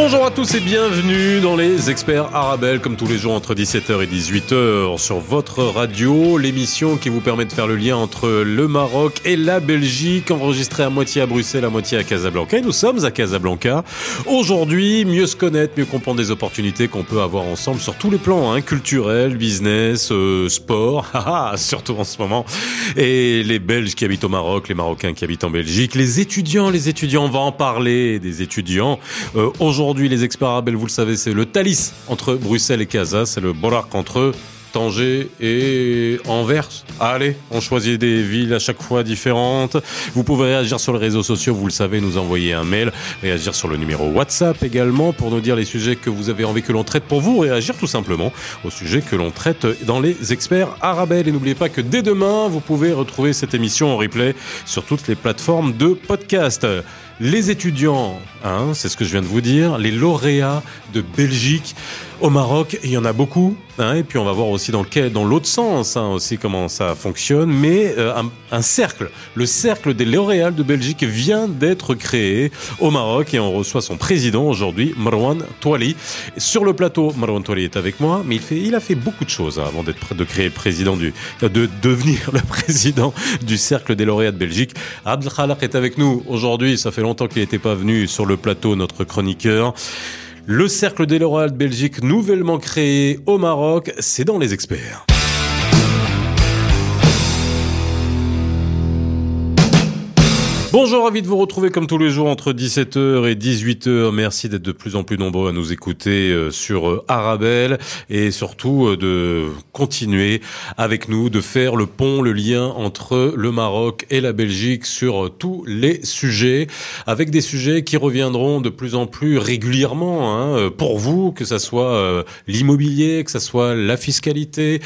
Bonjour à tous et bienvenue dans les experts Arabelle, comme tous les jours entre 17h et 18h sur votre radio, l'émission qui vous permet de faire le lien entre le Maroc et la Belgique, enregistrée à moitié à Bruxelles, à moitié à Casablanca. Et nous sommes à Casablanca. Aujourd'hui, mieux se connaître, mieux comprendre des opportunités qu'on peut avoir ensemble sur tous les plans, hein, culturel, business, euh, sport, surtout en ce moment. Et les Belges qui habitent au Maroc, les Marocains qui habitent en Belgique, les étudiants, les étudiants, on va en parler des étudiants. Euh, Aujourd'hui, les experts arabes, vous le savez, c'est le Thalys entre Bruxelles et Casa, c'est le Borac entre Tanger et Anvers. Allez, on choisit des villes à chaque fois différentes. Vous pouvez réagir sur les réseaux sociaux, vous le savez, nous envoyer un mail, réagir sur le numéro WhatsApp également pour nous dire les sujets que vous avez envie que l'on traite pour vous, réagir tout simplement au sujet que l'on traite dans les experts arabelles. Et n'oubliez pas que dès demain, vous pouvez retrouver cette émission en replay sur toutes les plateformes de podcast les étudiants, hein, c'est ce que je viens de vous dire, les lauréats de Belgique au Maroc, il y en a beaucoup, hein, et puis on va voir aussi dans quel, dans l'autre sens hein, aussi comment ça fonctionne, mais euh, un, un, cercle, le cercle des lauréats de Belgique vient d'être créé au Maroc et on reçoit son président aujourd'hui, Marwan Touali. Sur le plateau, Marwan Touali est avec moi, mais il, fait, il a fait beaucoup de choses hein, avant d'être de créer président du, de devenir le président du cercle des lauréats de Belgique. Abdel Khalak est avec nous aujourd'hui, ça fait longtemps qu'il n'était pas venu sur le plateau, notre chroniqueur. Le Cercle des lauréats de Belgique, nouvellement créé au Maroc, c'est dans les experts. Bonjour, ravi de vous retrouver comme tous les jours entre 17h et 18h. Merci d'être de plus en plus nombreux à nous écouter euh, sur euh, Arabelle et surtout euh, de continuer avec nous, de faire le pont, le lien entre le Maroc et la Belgique sur tous les sujets, avec des sujets qui reviendront de plus en plus régulièrement hein, pour vous, que ça soit l'immobilier, que ça soit la fiscalité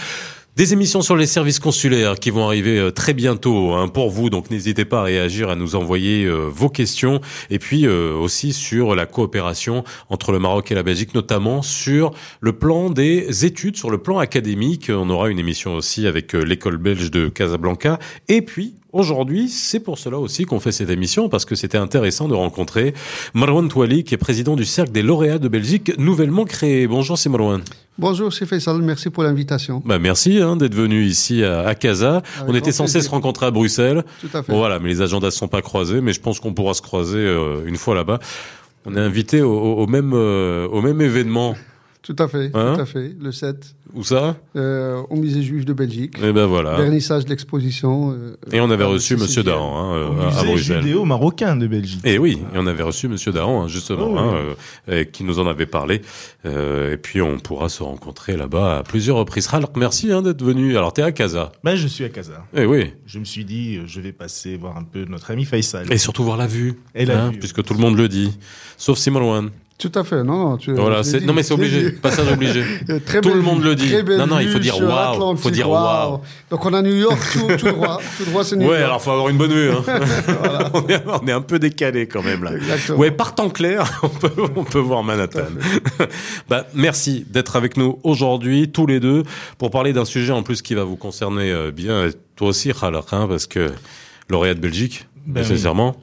des émissions sur les services consulaires qui vont arriver euh, très bientôt hein, pour vous, donc n'hésitez pas à réagir, à nous envoyer euh, vos questions, et puis euh, aussi sur la coopération entre le Maroc et la Belgique, notamment sur le plan des études, sur le plan académique. On aura une émission aussi avec l'école belge de Casablanca, et puis Aujourd'hui, c'est pour cela aussi qu'on fait cette émission, parce que c'était intéressant de rencontrer Marwan Touali, qui est président du Cercle des lauréats de Belgique, nouvellement créé. Bonjour, c'est Marwan. Bonjour, c'est Faisal, merci pour l'invitation. Bah, merci hein, d'être venu ici à, à Casa. on était censé se rencontrer à Bruxelles. Tout à fait. Bon, voilà, mais les agendas ne sont pas croisés, mais je pense qu'on pourra se croiser euh, une fois là-bas. On est invité au, au, même, euh, au même événement. Tout à fait, Hein tout à fait. Le 7, Où ça euh, au musée juif de Belgique. Eh ben voilà. Vernissage de l'exposition. euh, Et on avait euh, reçu Monsieur. Dahan hein, euh, Au à musée Bruxelles. judéo-marocain de Belgique. Et oui, et on avait reçu Monsieur Dahan, hein, justement, Oh, oui. hein, euh, et qui nous en avait parlé. Euh, et puis on pourra se rencontrer là-bas à plusieurs reprises. Alors merci hein, d'être venu. Alors t'es à Casa. Ben, je suis à Casa. Eh oui. Je me suis dit, euh, je vais passer voir un peu notre ami Faisal. Et surtout voir la vue. Et la hein, vue, Puisque tout le monde le dit. Sauf Simon Tout à fait, non, non. Tu, Voilà, dit, non mais c'est obligé, passage obligé. Très Tout le monde le dit. très belle Non, non, il faut dire waouh, faut dire waouh. Donc on a New York tout, tout droit, tout droit c'est New Ouais, York. alors faut avoir une bonne vue. Hein. on, est, on est un peu décalé quand même là. Exactement. Ouais, par temps clair, on peut, on peut voir Manhattan. bah, merci d'être avec nous aujourd'hui, tous les deux, pour parler d'un sujet en plus qui va vous concerner euh, bien. Et Toi aussi, Khalak, hein, parce que lauréat de Belgique, Ben nécessairement.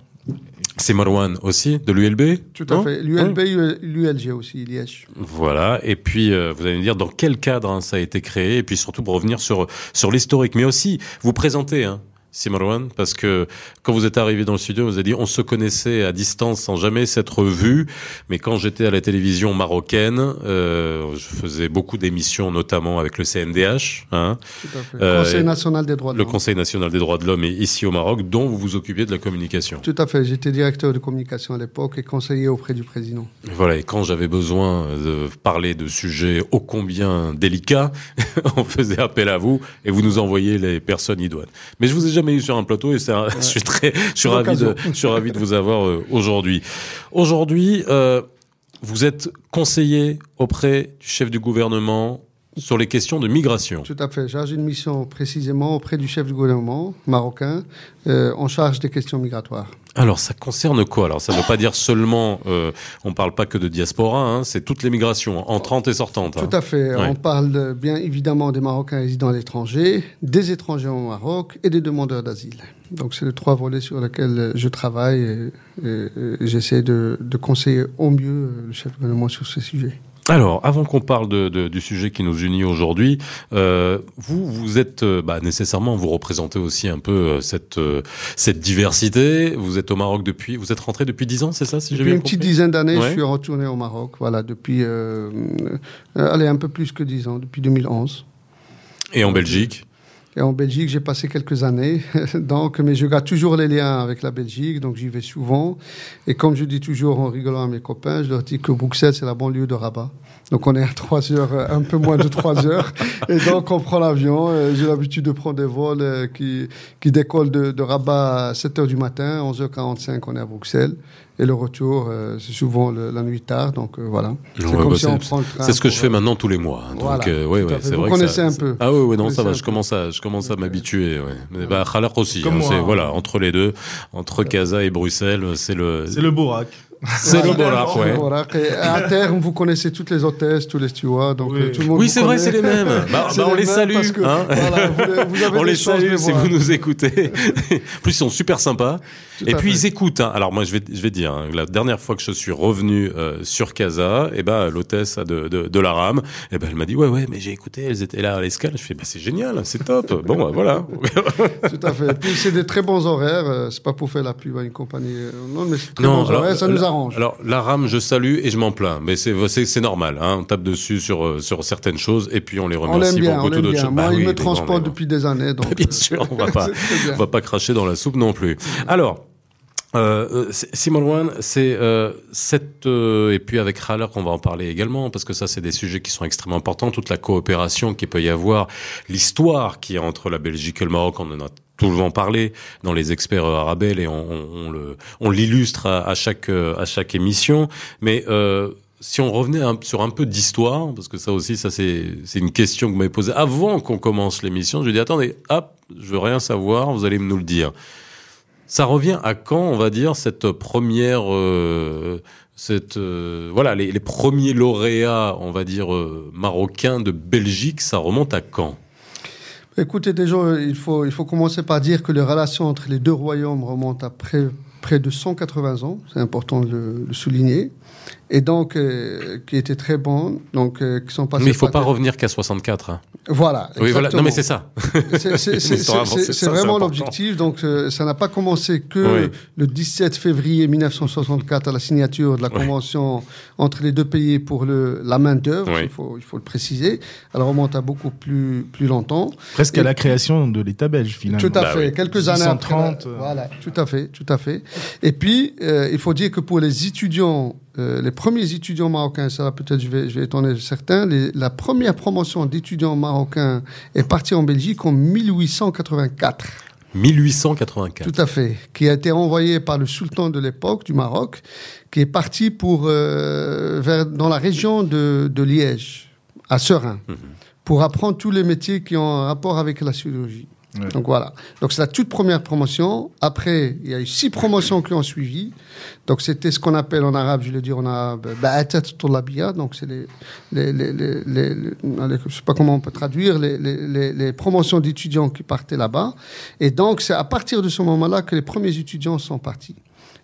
C'est Marwan aussi, de l'ULB Tout à fait. L'ULB, l'ULG aussi, Liège. Voilà. Et puis, euh, vous allez me dire dans quel cadre hein, ça a été créé, et puis surtout pour revenir sur sur l'historique, mais aussi vous présenter. Hein, Simorwan, parce que quand vous êtes arrivé dans le studio, vous avez dit on se connaissait à distance sans jamais s'être vu, mais quand j'étais à la télévision marocaine, euh, je faisais beaucoup d'émissions, notamment avec le CNDH, hein. Euh, Conseil national des droits de le. Conseil national des droits de l'homme, et ici au Maroc, dont vous vous occupiez de la communication. Tout à fait. J'étais directeur de communication à l'époque et conseiller auprès du président. Et Voilà, et quand j'avais besoin de parler de sujets ô combien délicats, on faisait appel à vous et vous nous envoyiez les personnes idoines. Mais je vous ai jamais eu sur un plateau et je suis très, je suis ravi de, je suis ravi de vous avoir euh, aujourd'hui. Aujourd'hui, euh, vous êtes conseiller auprès du chef du gouvernement sur les questions de migration. Tout à fait. J'ai une mission précisément auprès du chef du gouvernement marocain euh, en charge des questions migratoires. Alors, ça concerne quoi? Alors, ça ne veut pas dire seulement, euh, on ne parle pas que de diaspora, hein, c'est toutes les migrations, entrantes et sortantes. hein. Tout à fait. Ouais. On parle de- bien évidemment des Marocains résidant à l'étranger, des étrangers au Maroc et des demandeurs d'asile. Donc, c'est les trois volets sur lesquels je travaille et, et- et j'essaie de, de conseiller au mieux le chef du gouvernement sur ces sujets. Alors, avant qu'on parle de, de- du sujet qui nous unit aujourd'hui, euh, vous, vous êtes euh, bah, nécessairement, vous représentez aussi un peu euh, cette cette diversité. Vous êtes au Maroc depuis, vous êtes rentré depuis 10 ans, c'est ça, si j'ai Depuis bien une petite dizaine d'années, Ouais. je suis retourné au Maroc. Voilà, depuis, allez, un peu plus que dix ans, depuis 2011. Et en Belgique Et en Belgique, j'ai passé quelques années. donc, mais je garde toujours les liens avec la Belgique, donc j'y vais souvent. Et comme je dis toujours en rigolant à mes copains, je leur dis que Bruxelles, c'est la banlieue de Rabat. Donc, on est à 3 heures, euh, un peu moins de 3 heures. Et donc, on prend l'avion. Euh, J'ai l'habitude de prendre des vols euh, qui, qui décollent de, de Rabat à 7 heures du matin. 11h45, on est à Bruxelles. Et le retour, euh, c'est souvent le- la nuit tard. Donc, euh, voilà. C'est Ouais, comme bah, si on prend le train. C'est ce que je fais euh, maintenant tous les mois. hein. Donc, Voilà, euh, ouais, ouais, c'est Vous vrai. que connaissez ça- un peu. Ah oui, oui, non, Vous ça va. Je commence à, je commence à m'habituer. Ouais. Mais bah, Khalaq aussi. Comme hein, moi, hein. voilà, entre les deux, entre Casa et Bruxelles, c'est le, C'est le Bourac. C'est le. Bollard, ouais. Voilà. Et à terme, vous connaissez toutes les hôtesses, tous les stewards, donc Oui. euh, tout le monde Oui, c'est vrai, c'est les mêmes. Bah, bah, on les salue. parce que, hein. voilà, vous, les- vous avez on les salue si voir. vous nous écoutez. En plus, ils sont super sympas. Tout et puis fait. ils écoutent. hein. Alors moi, je vais, je vais dire, hein, la dernière fois que je suis revenu euh, sur Casa, et ben l'hôtesse de, de, de la rame, et ben elle m'a dit ouais ouais, mais j'ai écouté, elles étaient là à l'escale. Je fais bah c'est génial, c'est top. Bon bah, voilà. Tout à fait. Et puis c'est des très bons horaires. euh, C'est pas pour faire la pub à une compagnie. Non, mais c'est très Non, bons alors, horaires. Ça nous arrange. Alors la rame, je salue et je m'en plains, mais c'est normal. Hein, on tape dessus sur euh, sur certaines choses et puis on les on remercie l'aime bien. pour On beaucoup d'autres choses. Moi, Bah il oui, me transporte depuis des années. Donc, Bien sûr, on va pas, on va pas cracher dans la soupe non plus. Alors, euh, euh, Simon Wan, c'est euh, cette euh, et puis avec Haller qu'on va en parler également parce que ça c'est des sujets qui sont extrêmement importants, toute la coopération qu'il peut y avoir, l'histoire qui est entre la Belgique et le Maroc, on en a souvent parlé dans les experts euh, Arabel et on, on, on le on l'illustre à, à chaque euh, à chaque émission, mais euh, si on revenait un- sur un peu d'histoire, parce que ça aussi, ça c'est c'est une question que vous m'avez posée avant qu'on commence l'émission. Je dit attendez, hop, je veux rien savoir, vous allez nous le dire. Ça revient à quand, on va dire, cette première, euh, cette euh, voilà, les, les premiers lauréats, on va dire euh, marocains de Belgique, ça remonte à quand? Écoutez, déjà, il faut, il faut commencer par dire que les relations entre les deux royaumes remontent à près, près de 180 ans. C'est important de le, le souligner. Et donc, euh, qui étaient très bons. Donc, euh, qui sont passés. Mais il faut pas revenir qu'à 64. Hein. Voilà. Oui, voilà. Non, mais c'est ça. C'est- vraiment l'objectif. Donc, euh, ça n'a pas commencé que Oui. le 17 février 1964 à la signature de la Oui. convention entre les deux pays pour le, la main d'œuvre. Oui. Il, faut, il faut le préciser. Elle remonte à beaucoup plus, plus longtemps. Presque Et- à la création de l'État belge, finalement. Tout à Bah fait. oui. Quelques années après. 1830, euh. Voilà. Tout à fait. Tout à fait. Et puis, euh, il faut dire que pour les étudiants, euh, les premiers étudiants marocains, ça peut-être je vais, je vais étonner certains, les- la première promotion d'étudiants marocains est partie en Belgique en 1884. 1884. Tout à fait. Qui a été envoyé par le sultan de l'époque du Maroc, qui est parti pour, euh, vers, dans la région de, de Liège, à Serein, Mhm. pour apprendre tous les métiers qui ont un rapport avec la chirurgie. Donc voilà. Donc c'est la toute première promotion. Après, il y a eu six promotions qui ont suivi. Donc c'était ce qu'on appelle en arabe, je vais le dire en arabe, ba'atat tullabiyya. Donc c'est les, les, les, les, je sais pas comment on peut traduire, les promotions d'étudiants qui partaient là-bas. Et donc c'est à partir de ce moment-là que les premiers étudiants sont partis.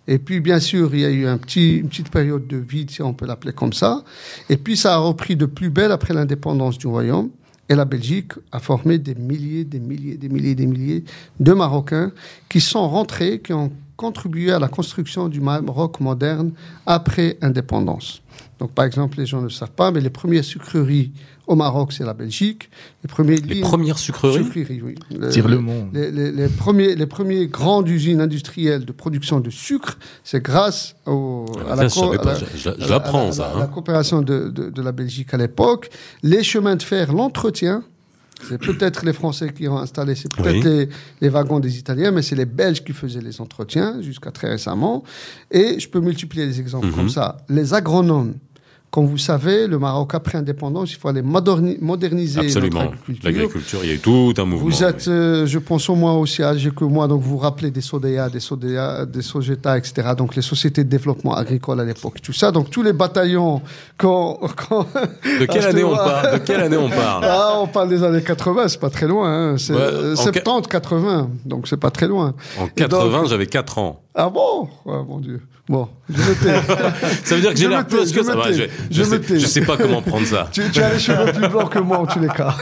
Et puis, bien sûr, il y a eu un petit, une petite période de vide, si on peut l'appeler comme ça. Et puis, ça a repris de plus belle après l'indépendance du royaume. Et la Belgique a formé des milliers, des milliers, des milliers, des milliers de Marocains qui sont rentrés, qui ont contribué à la construction du Maroc moderne après indépendance. Donc, par exemple, les gens ne le savent pas, mais les premières sucreries au Maroc, c'est la Belgique. Les, premiers Les lignes- premières sucreries sucreries, oui. Le- Tire le monde. les, les- les premiers, les premiers grandes usines industrielles de production de sucre, c'est grâce au, Ah, co- la- je- je- à la- à coopération de, de- de la Belgique à l'époque. Les chemins de fer, l'entretien. C'est peut-être les Français qui ont installé, c'est peut-être Oui. les, les wagons des Italiens, mais c'est les Belges qui faisaient les entretiens jusqu'à très récemment. Et je peux multiplier les exemples Mhm. comme ça. Les agronomes Comme vous savez, le Maroc, après indépendance, il faut aller moderni- moderniser Absolument. notre agriculture. L'agriculture, il y a eu tout un mouvement. Vous êtes, oui. euh, je pense, au moins aussi âgé que moi, donc vous vous rappelez des Sodea, des Sodea, des Sogeta, etc. Donc les sociétés de développement agricole à l'époque, tout ça. Donc tous les bataillons, quand, quand De quelle année on parle De quelle année on parle ah, on parle des années 80, c'est pas très loin. Hein. C'est Ouais, euh, en 70, 80, donc c'est pas très loin. En Et donc- 80, j'avais 4 ans. Ah bon? Ah, Mon Dieu. Bon, je me tais. Ça veut dire que j'ai Je l'air me plus que je ça. me Ouais, tais, je, je je me sais, tais. je sais pas comment prendre ça. tu, tu as les cheveux plus blancs que moi en tous les cas.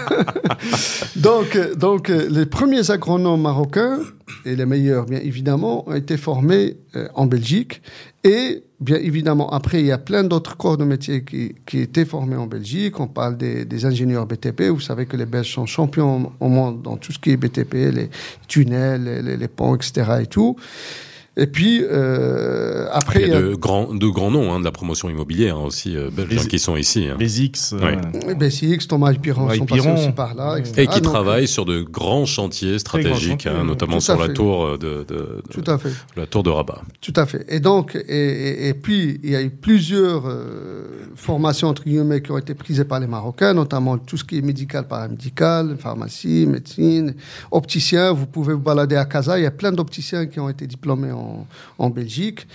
donc, donc les premiers agronomes marocains, et les meilleurs bien évidemment, ont été formés euh, en Belgique. Et bien évidemment, après, il y a plein d'autres corps de métier qui, qui étaient formés en Belgique. On parle des, des ingénieurs BTP. Vous savez que les Belges sont champions au monde dans tout ce qui est BTP, les tunnels, les, les- les ponts, etc. et tout. Et puis, euh, après, Il y a de grands, de grands noms hein, de la promotion immobilière aussi, euh, qui sont ici. hein. Basics. euh, Ouais. Ben, Thomas et Piron sont Piron. passés aussi par là, etc. Et qui Donc, travaillent sur de grands chantiers stratégiques, chantiers, hein, notamment sur la tour euh, de, de- de- Tout à fait. la tour de Rabat. Tout à fait. Et donc, et, et- et puis, il y a eu plusieurs euh, formations, entre guillemets, qui ont été prises par les Marocains, notamment tout ce qui est médical, paramédical, pharmacie, médecine, opticien. Vous pouvez vous balader à Casa, il y a plein d'opticiens qui ont été diplômés en, en Belgique.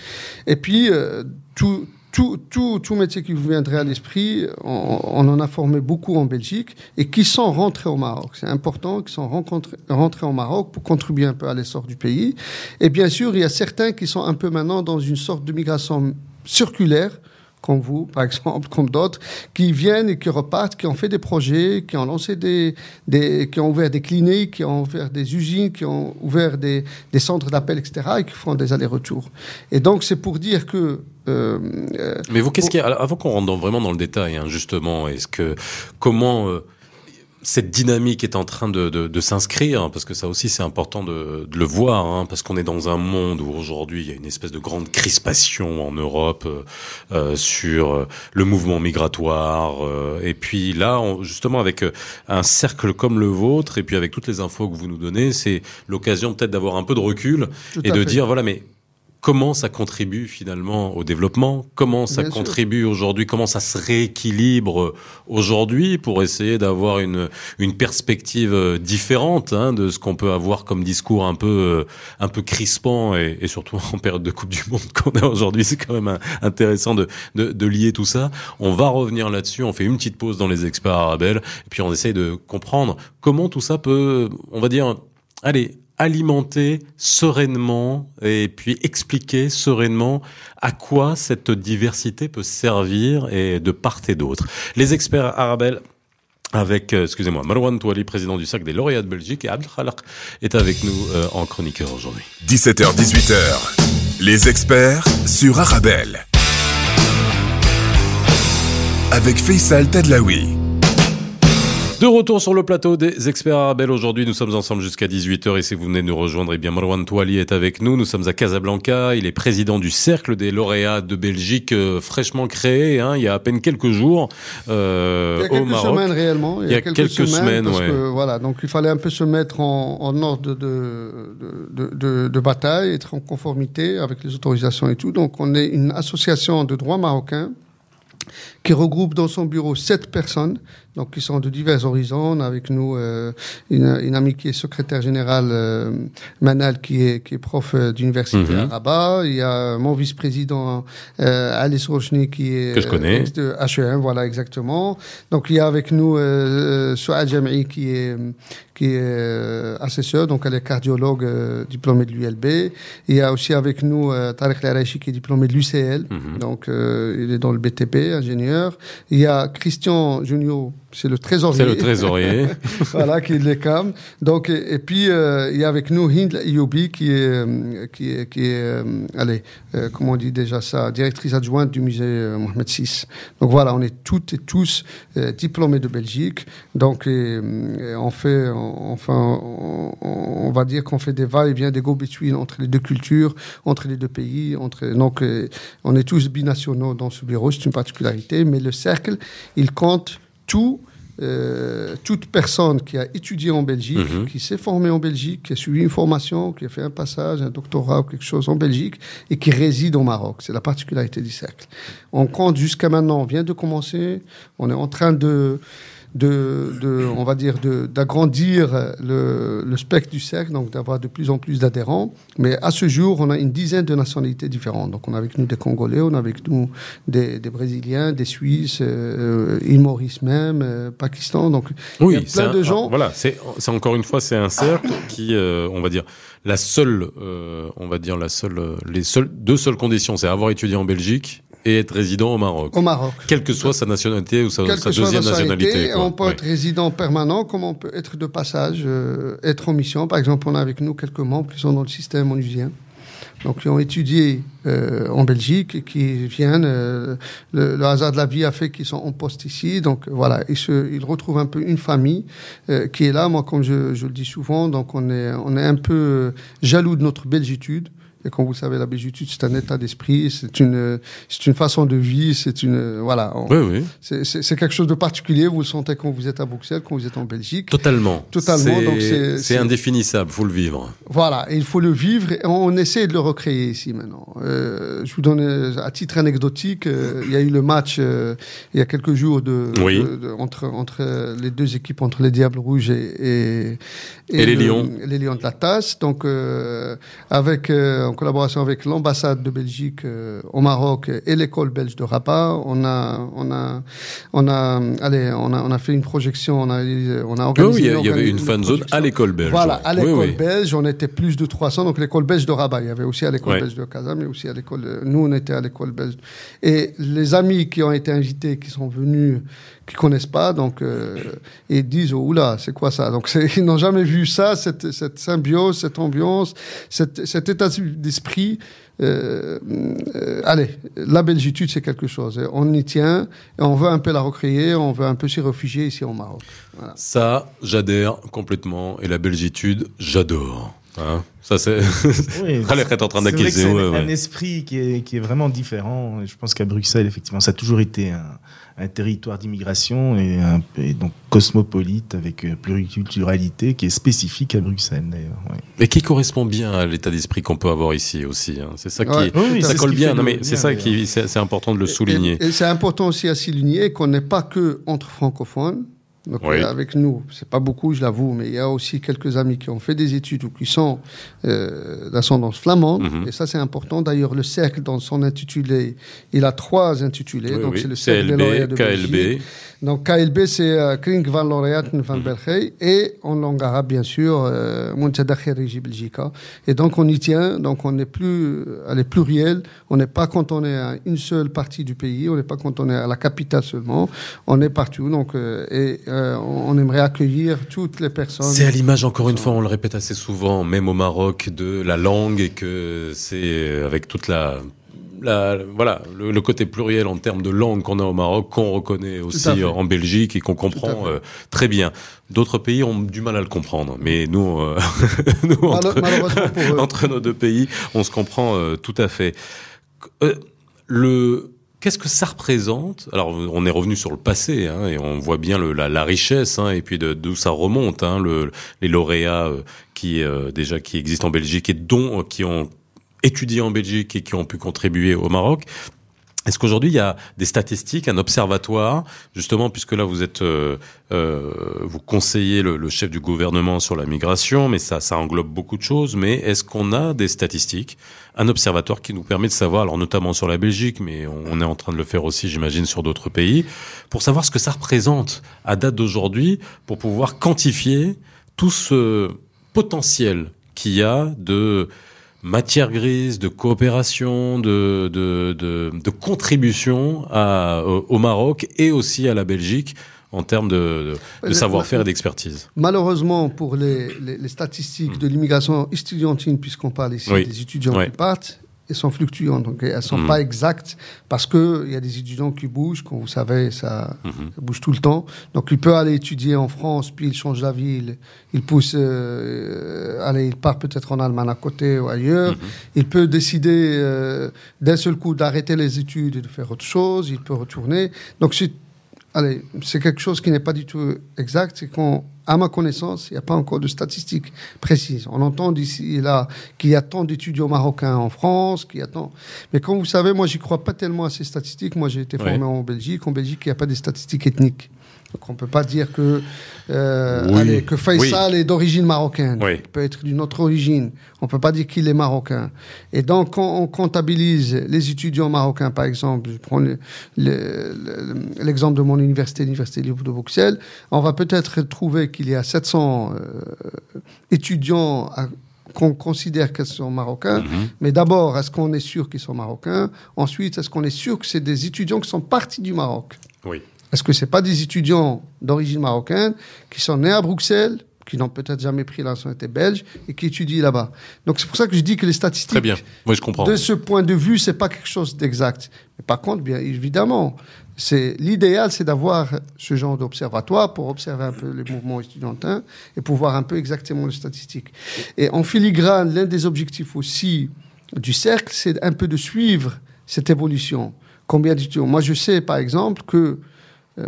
Et puis, euh, tout, tout, tout, tout métier qui vous viendrait à l'esprit, on, on en a formé beaucoup en Belgique et qui sont rentrés au Maroc. C'est important, qui sont rentrés au Maroc pour contribuer un peu à l'essor du pays. Et bien sûr, il y a certains qui sont un peu maintenant dans une sorte de migration circulaire, comme vous, par exemple, comme d'autres, qui viennent et qui repartent, qui ont fait des projets, qui ont lancé des, des qui ont ouvert des cliniques, qui ont ouvert des usines, qui ont ouvert des, des centres d'appel, etc., et qui font des allers-retours. Et donc, c'est pour dire que euh, euh, Mais vous, qu'est-ce qu'il y a Avant qu'on rentre dans- vraiment dans le détail, hein, justement, est-ce que comment euh, cette dynamique est en train de, de, de s'inscrire Parce que ça aussi, c'est important de, de le voir, hein, parce qu'on est dans un monde où aujourd'hui il y a une espèce de grande crispation en Europe euh, euh, sur euh, le mouvement migratoire. euh, et puis là, on- justement, avec euh, un cercle comme le vôtre, et puis avec toutes les infos que vous nous donnez, c'est l'occasion peut-être d'avoir un peu de recul tout et de fait. dire voilà, mais comment ça contribue finalement au développement? Comment ça Bien contribue aujourd'hui? Comment ça se rééquilibre aujourd'hui pour essayer d'avoir une une perspective euh, différente hein, de ce qu'on peut avoir comme discours un peu euh, un peu crispant et, et surtout en période de Coupe du Monde qu'on a aujourd'hui, c'est quand même un- intéressant de, de de lier tout ça. On va revenir là-dessus. On fait une petite pause dans les experts arabelles et puis on essaye de comprendre comment tout ça peut, on va dire, allez alimenter sereinement et puis expliquer sereinement à quoi cette diversité peut servir et de part et d'autre. Les experts arabelles avec, euh, excusez-moi, Marwan Touali, président du Cercle des lauréats de Belgique, et Abdel Khalaq est avec nous euh, en chroniqueur aujourd'hui. 17h-18h, les experts sur Arabelle. Avec Faisal Tadlaoui. De retour sur le plateau des experts arabelles. Aujourd'hui, nous sommes ensemble jusqu'à 18h et si vous venez nous rejoindre, eh bien, Marwan Touali est avec nous. Nous sommes à Casablanca. Il est président du Cercle des lauréats de Belgique, euh, fraîchement créé, hein, il y a à peine quelques jours, euh, Il y a au quelques Maroc. semaines réellement. Il y a quelques semaines, parce ouais. que, voilà, donc il fallait un peu se mettre en, en ordre de, de, de, de, de bataille, être en conformité avec les autorisations et tout. Donc on est une association de droit marocain qui regroupe dans son bureau sept personnes, donc qui sont de divers horizons. On a avec nous euh, une, une amie qui est secrétaire générale, euh, Manal, qui est, qui est prof euh, d'université Mhm. à Rabat. Il y a mon vice-président, euh, Alice Rochny, qui est Que je connais. ex de HEM, voilà exactement. Donc il y a avec nous euh, Souad Jam'i qui est qui est euh, assesseur, donc elle est cardiologue euh, diplômée de l'ULB. Il y a aussi avec nous euh, Tarek Larachi qui est diplômé de l'UCL, Mhm. donc euh, il est dans le BTP, ingénieur. Il y a Christian Junio, c'est le trésorier. C'est le trésorier. voilà, qui est de l'ECAM. Donc, et, et puis, euh, il y a avec nous Hind Iyoubi, qui est, euh, qui est, qui est euh, allez, euh, comment on dit déjà ça, directrice adjointe du musée euh, Mohamed VI. Donc voilà, on est toutes et tous euh, diplômés de Belgique. Donc, et, et on fait, on- enfin, on, on va dire qu'on fait des va-et-vient, des go-between entre les deux cultures, entre les deux pays. Entre, donc, on est tous binationaux dans ce bureau, c'est une particularité, mais le cercle, il compte tout euh, toute personne qui a étudié en Belgique, Mhm. qui s'est formée en Belgique, qui a suivi une formation, qui a fait un passage, un doctorat ou quelque chose en Belgique et qui réside au Maroc. C'est la particularité du cercle. On compte jusqu'à maintenant, on vient de commencer, on est en train de de, de, on va dire, de- d'agrandir le, le spectre du cercle, donc d'avoir de plus en plus d'adhérents. Mais à ce jour, on a une dizaine de nationalités différentes. Donc, on a avec nous des Congolais, on a avec nous des, des Brésiliens, des Suisses, euh, île Maurice même, euh, Pakistan. Donc, Oui, il y a c'est plein un- de gens. Voilà, c'est c'est encore une fois c'est un cercle qui, euh, on va dire, la seule, euh, on va dire la seule, les seules deux seules conditions, c'est avoir étudié en Belgique et être résident au Maroc, Au Maroc. quelle que soit sa nationalité ou sa, sa deuxième nationalité. quoi. on peut Ouais. être résident permanent, comme on peut être de passage, euh, être en mission. Par exemple, on a avec nous quelques membres qui sont dans le système onusien, donc qui ont étudié euh, en Belgique et qui viennent. euh, le, le hasard de la vie a fait qu'ils sont en poste ici, donc voilà, ils, se, ils retrouvent un peu une famille euh, qui est là. Moi, comme je, je le dis souvent, donc on est, on est un peu jaloux de notre belgitude. Et comme vous savez, la belgitude, c'est un état d'esprit, c'est une, c'est une façon de vie, c'est une, voilà. on- Oui, oui, c'est- C'est c'est quelque chose de particulier. Vous le sentez quand vous êtes à Bruxelles, quand vous êtes en Belgique. totalement. Totalement, C'est- donc c'est- c'est indéfinissable, faut le vivre. Voilà, et il faut le vivre et on essaie de le recréer ici maintenant. Euh, je vous donne euh, à titre anecdotique, euh, il y a eu le match euh, il y a quelques jours de, Oui. de- de- entre entre les deux équipes, entre les Diables Rouges et et, Et les le- Lions. les Lions de la Tasse. Donc avec en collaboration avec l'ambassade de Belgique euh, au Maroc et l'école belge de Rabat, on a on a on a allez on a on a fait une projection, on a on a Oui, organisé oui, il y a- il y avait une fan zone à l'école belge. Voilà, à l'école oui. belge, on était plus de 300. Donc l'école belge de Rabat, il y avait aussi à l'école belge de Casa, mais aussi à l'école. Nous, on était à l'école belge. Et les amis qui ont été invités, qui sont venus, qui connaissent pas, donc euh, ils disent oh oula, c'est quoi ça? Donc ils n'ont jamais vu ça, cette, cette symbiose, cette ambiance, cette, cet état d'esprit. Euh, euh, allez, la belgitude, c'est quelque chose. Et On y tient et on veut un peu la recréer, on veut un peu s'y réfugier ici au Maroc. Voilà. Ça, j'adhère complètement. Et la belgitude, j'adore. Hein ça, c'est. Oui, est en train d'acquiescer. C'est ouais, un, ouais. un esprit qui est, qui est vraiment différent. Je pense qu'à Bruxelles, effectivement, ça a toujours été un, un territoire d'immigration et, un- et donc cosmopolite avec euh, pluriculturalité qui est spécifique à Bruxelles d'ailleurs. ouais. Mais qui correspond bien à l'état d'esprit qu'on peut avoir ici aussi. hein. C'est ça qui. Ouais. Oui, oui, ça colle bien. Non, mais c'est ça qui. C'est important de le souligner. Et, et c'est important aussi à souligner qu'on n'est pas que entre francophones. Donc Oui. euh, avec nous, c'est pas beaucoup, je l'avoue, mais il y a aussi quelques amis qui ont fait des études ou qui sont euh, d'ascendance flamande. Mhm. Et ça, c'est important. D'ailleurs, le cercle, dans son intitulé, il a trois intitulés. Oui, donc oui. c'est le cercle des lauréats CLB, de Belgique. KLB. Donc KLB, c'est euh, Kring van Laureat van. België. Et en langue arabe, bien sûr, euh, Muntada Khariji Belgica. Et donc on y tient. Donc on n'est plus, elle est plurielle. On n'est pas cantonné à une seule partie du pays. On n'est pas cantonné à la capitale seulement. On est partout. Donc euh, et euh, on aimerait accueillir toutes les personnes. C'est à l'image, encore une fois, on le répète assez souvent, même au Maroc, de la langue et que c'est avec toute la. la- voilà, le, le côté pluriel en termes de langue qu'on a au Maroc, qu'on reconnaît aussi en Belgique et qu'on comprend euh, très bien. D'autres pays ont du mal à le comprendre, mais nous, euh, nous entre, entre nos deux pays, on se comprend euh, tout à fait. Euh, le Qu'est-ce que ça représente? Alors, on est revenu sur le passé, hein, et on voit bien la, richesse, hein, et puis d'où ça remonte, hein, le, les lauréats euh, qui euh, déjà qui existent en Belgique et dont euh, qui ont étudié en Belgique et qui ont pu contribuer au Maroc. Est-ce qu'aujourd'hui il y a des statistiques, un observatoire, justement, puisque là vous êtes, euh, euh, vous conseillez le, chef du gouvernement sur la migration, mais ça, ça englobe beaucoup de choses. Mais est-ce qu'on a des statistiques, un observatoire qui nous permet de savoir, alors notamment sur la Belgique, mais on, on est en train de le faire aussi, j'imagine, sur d'autres pays, pour savoir ce que ça représente à date d'aujourd'hui, pour pouvoir quantifier tout ce potentiel qu'il y a de matière grise, de coopération, de, de, de, de contribution à, au, au Maroc et aussi à la Belgique en termes de, de, de Ouais, savoir-faire et d'expertise. Malheureusement, pour les, les- les statistiques de l'immigration estudiantine, puisqu'on parle ici. Oui. des étudiants qui partent, elles sont fluctuantes. Donc, elles ne sont Mhm. pas exactes parce qu'il y a des étudiants qui bougent. Comme vous savez, ça, ça bouge tout le temps. Donc, il peut aller étudier en France, puis il change la ville. Il pousse, euh, allez, il part peut-être en Allemagne à côté ou ailleurs. Mhm. Il peut décider euh, d'un seul coup d'arrêter les études et de faire autre chose. Il peut retourner. Donc, c'est allez, c'est quelque chose qui n'est pas du tout exact. C'est qu'à ma connaissance, il n'y a pas encore de statistiques précises. On entend d'ici et là qu'il y a tant d'étudiants marocains en France, qu'il y a tant. Mais comme vous savez, moi, j'y crois pas tellement à ces statistiques. Moi, j'ai été formé Ouais. en Belgique. En Belgique, il n'y a pas de statistiques ethniques. Donc, on peut pas dire que, euh, Oui. allez, que Faisal est d'origine marocaine. Oui. Il peut être d'une autre origine. On peut pas dire qu'il est marocain. Et donc, quand on comptabilise les étudiants marocains, par exemple, je prends le- le- le- l'exemple de mon université, l'université libre de Bruxelles, on va peut-être trouver qu'il y a 700 euh, étudiants à- qu'on considère qu'ils sont marocains. Mhm. Mais d'abord, est-ce qu'on est sûr qu'ils sont marocains? Ensuite, est-ce qu'on est sûr que c'est des étudiants qui sont partis du Maroc? Oui. Est-ce que c'est pas des étudiants d'origine marocaine qui sont nés à Bruxelles, qui n'ont peut-être jamais pris la nationalité belge et qui étudient là-bas? Donc c'est pour ça que je dis que les statistiques, Très bien. Moi, je comprends. de ce point de vue, c'est pas quelque chose d'exact. Mais par contre, bien évidemment, c'est l'idéal, c'est d'avoir ce genre d'observatoire pour observer un peu les mouvements étudiantins et pour voir un peu exactement les statistiques. Et en filigrane, l'un des objectifs aussi du cercle, c'est un peu de suivre cette évolution. Combien d'étudiants? Moi, je sais, par exemple, que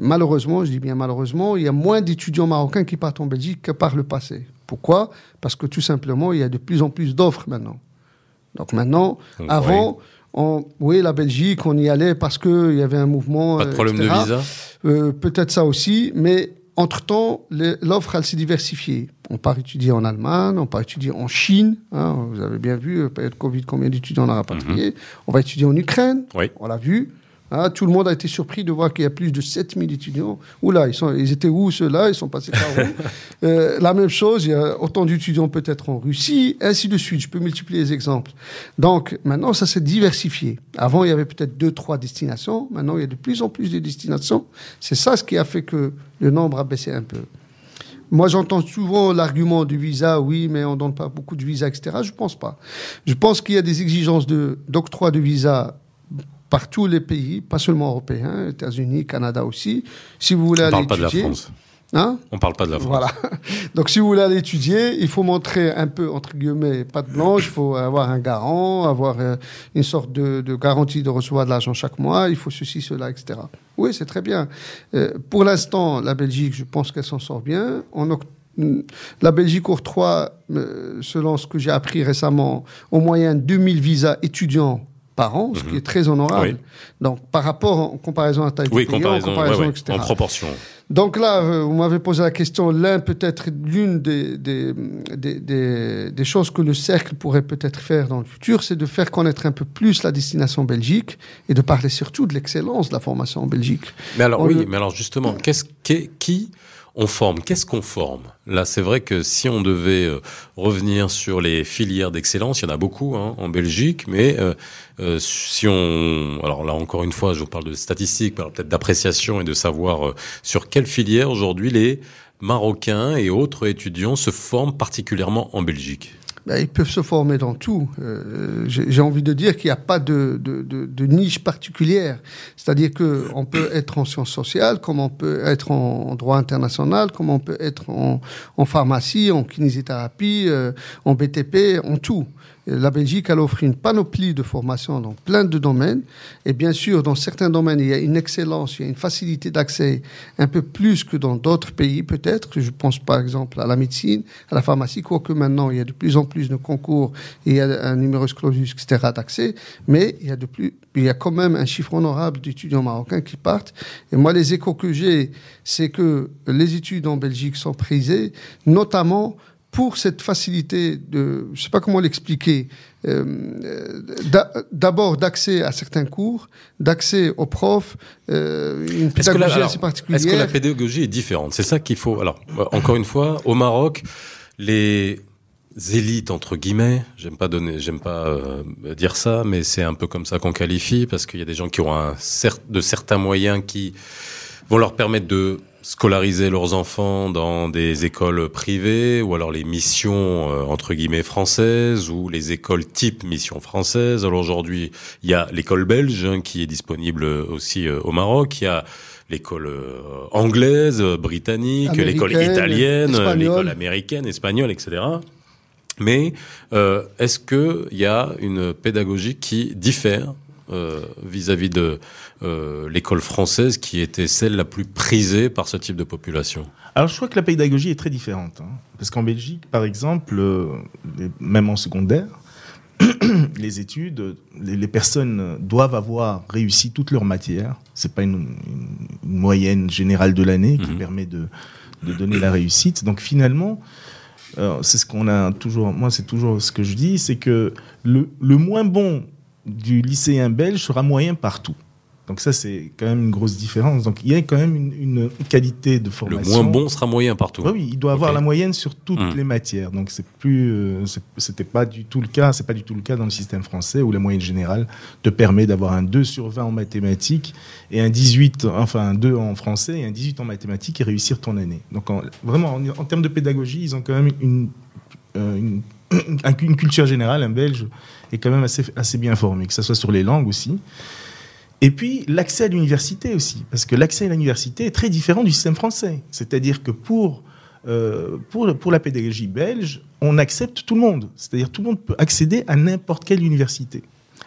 malheureusement, je dis bien malheureusement, il y a moins d'étudiants marocains qui partent en Belgique que par le passé. Pourquoi? Parce que tout simplement, il y a de plus en plus d'offres maintenant. Donc maintenant, Donc, avant, on, oui, la Belgique, on y allait parce qu'il y avait un mouvement. Pas de euh, problème de visa? Euh, Peut-être ça aussi, mais entre-temps, l'offre, elle s'est diversifiée. On part étudier en Allemagne, on part étudier en Chine. hein, vous avez bien vu, euh, période Covid, combien d'étudiants on a rapatriés. On va étudier en Ukraine, Oui. on l'a vu. Hein, tout le monde a été surpris de voir qu'il y a plus de 7000 étudiants. Oula, ils, sont, ils étaient où ceux-là? Ils sont passés par où? Euh, La même chose, il y a autant d'étudiants peut-être en Russie, ainsi de suite. Je peux multiplier les exemples. Donc maintenant, ça s'est diversifié. Avant, il y avait peut-être deux, trois destinations. Maintenant, il y a de plus en plus de destinations. C'est ça ce qui a fait que le nombre a baissé un peu. Moi, j'entends souvent l'argument du visa, oui, mais on donne pas beaucoup de visas, etc. Je pense pas. Je pense qu'il y a des exigences de, d'octroi de visa par tous les pays, pas seulement européens, États-Unis, Canada aussi. Si vous voulez On aller parle pas de la France. hein On parle pas de la France. voilà. Donc, si vous voulez aller étudier, il faut montrer un peu, entre guillemets, patte blanche. Il faut avoir un garant, avoir euh, une sorte de, de garantie de recevoir de l'argent chaque mois. Il faut ceci, cela, etc. Oui, c'est très bien. Euh, pour l'instant, la Belgique, je pense qu'elle s'en sort bien. On la Belgique octroie, euh, selon ce que j'ai appris récemment, au moyen 2000 visas étudiants par an, ce qui est très honorable. Oui. Donc, par rapport en comparaison à taille Oui, du pays, en comparaison, comparaison, ouais, ouais, etc. en proportion. Donc là, euh, vous m'avez posé la question, l'un peut-être l'une des, des, des, des, des choses que le cercle pourrait peut-être faire dans le futur, c'est de faire connaître un peu plus la destination Belgique et de parler surtout de l'excellence de la formation en Belgique. Mais alors, On oui, le- mais alors justement, qu'est-ce qui, qui on forme Qu'est-ce qu'on forme? Là, c'est vrai que si on devait euh, revenir sur les filières d'excellence, il y en a beaucoup hein, en Belgique, mais euh, euh, si on... Alors là, encore une fois, je vous parle de statistiques, peut-être d'appréciation et de savoir euh, sur quelle filière aujourd'hui les Marocains et autres étudiants se forment particulièrement en Belgique. Ben, ils peuvent se former dans tout. Euh, J'ai envie de dire qu'il n'y a pas de, de, de, de niche particulière. C'est-à-dire que on peut être en sciences sociales, comme on peut être en, en droit international, comme on peut être en, en pharmacie, en kinésithérapie, euh, en BTP, en tout. La Belgique, elle offre une panoplie de formations dans plein de domaines. Et bien sûr, dans certains domaines, il y a une excellence, il y a une facilité d'accès un peu plus que dans d'autres pays, peut-être. Je pense par exemple à la médecine, à la pharmacie, quoique maintenant, il y a de plus en plus de concours et il y a un numerus clausus, etc., d'accès. Mais il y a de plus, il y a quand même un chiffre honorable d'étudiants marocains qui partent. Et moi, les échos que j'ai, c'est que les études en Belgique sont prisées, notamment pour cette facilité de, je sais pas comment l'expliquer, euh, d'a- d'abord d'accès à certains cours, d'accès aux profs, euh, une la, pédagogie alors, assez est-ce que la particulière. pédagogie est différente? C'est ça qu'il faut. Alors, euh, encore une fois, au Maroc, les élites entre guillemets, j'aime pas donner, j'aime pas euh, dire ça, mais c'est un peu comme ça qu'on qualifie parce qu'il y a des gens qui ont un cer- de certains moyens qui vont leur permettre de scolariser leurs enfants dans des écoles privées ou alors les missions euh, entre guillemets françaises ou les écoles type mission française. Alors aujourd'hui, il y a l'école belge hein, qui est disponible aussi euh, au Maroc. Il y a l'école euh, anglaise, euh, britannique, l'école italienne, l'école américaine, espagnole, etc. Mais euh, est-ce que il y a une pédagogie qui diffère euh, vis-à-vis de euh, l'école française qui était celle la plus prisée par ce type de population Alors je crois que la pédagogie est très différente. hein. Parce qu'en Belgique, par exemple, euh, même en secondaire, les études, les, les personnes doivent avoir réussi toutes leurs matières. C'est pas une, une- une moyenne générale de l'année qui Mhm. permet de, de donner la réussite. Donc finalement, c'est ce qu'on a toujours. Moi, c'est toujours ce que je dis, c'est que le, le moins bon du lycéen belge sera moyen partout. Donc ça, c'est quand même une grosse différence. Donc il y a quand même une, une qualité de Le formation. moins bon sera moyen partout. Oui, il doit avoir la moyenne sur toutes Mm. les matières. Donc c'est plus, euh, c'était pas du tout le cas. C'est pas du tout le cas dans le système français où la moyenne générale te permet d'avoir un 2 sur 20 en mathématiques et un 18, enfin un 2 en français et un 18 en mathématiques et réussir ton année. Donc en- vraiment, en, en termes de pédagogie, ils ont quand même une, euh, une, une culture générale. Un Belge est quand même assez, assez bien formé, que ce soit sur les langues aussi. Et puis l'accès à l'université aussi, parce que l'accès à l'université est très différent du système français. C'est-à-dire que pour, euh, pour, pour la pédagogie belge, on accepte tout le monde. C'est-à-dire tout le monde peut accéder à n'importe quelle université.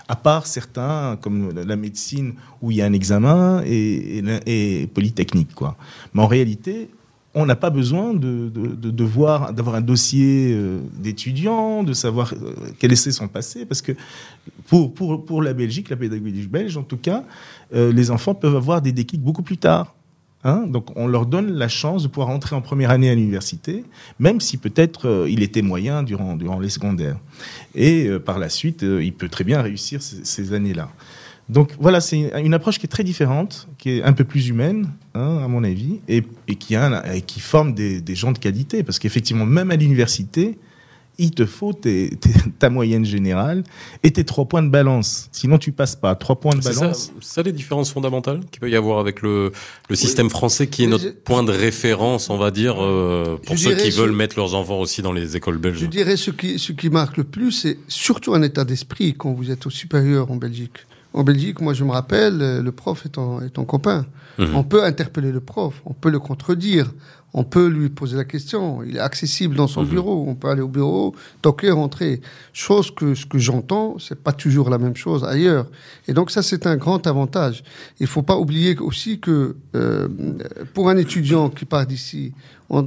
À part certains, comme la médecine, où il y a un examen, et, et, et Polytechnique. Quoi. Mais en réalité, on n'a pas besoin de, de, d'avoir un dossier euh, d'étudiant, de savoir euh, quel est son passé, parce que pour, pour, pour la Belgique, la pédagogie belge en tout cas, euh, les enfants peuvent avoir des déclics beaucoup plus tard. Hein Donc on leur donne la chance de pouvoir entrer en première année à l'université, même si peut-être il était moyen durant, durant les secondaires. Et par la suite, il peut très bien réussir ces années-là. Donc voilà, c'est une approche qui est très différente, qui est un peu plus humaine, hein, à mon avis, et, et qui, a un- et qui forme des, des gens de qualité. Parce qu'effectivement, même à l'université, il te faut tes- tes- ta moyenne générale et tes trois points de balance. Sinon, tu passes pas. Trois points de C'est ça, balance. ça les différences fondamentales qu'il peut y avoir avec le, le système français qui est notre je- point de référence, on va dire, euh, pour ceux qui ce- veulent mettre leurs enfants aussi dans les écoles belges. Je dirais ce qui, ce qui marque le plus, c'est surtout un état d'esprit quand vous êtes au supérieur en Belgique. En Belgique, moi, je me rappelle, euh, le prof est ton, est ton copain. Mhm. On peut interpeller le prof, on peut le contredire, on peut lui poser la question. Il est accessible dans son Mhm. bureau. On peut aller au bureau, toquer, rentrer. Chose que ce que j'entends, c'est pas toujours la même chose ailleurs. Et donc ça, c'est un grand avantage. Il faut pas oublier aussi que euh, pour un étudiant qui part d'ici, euh,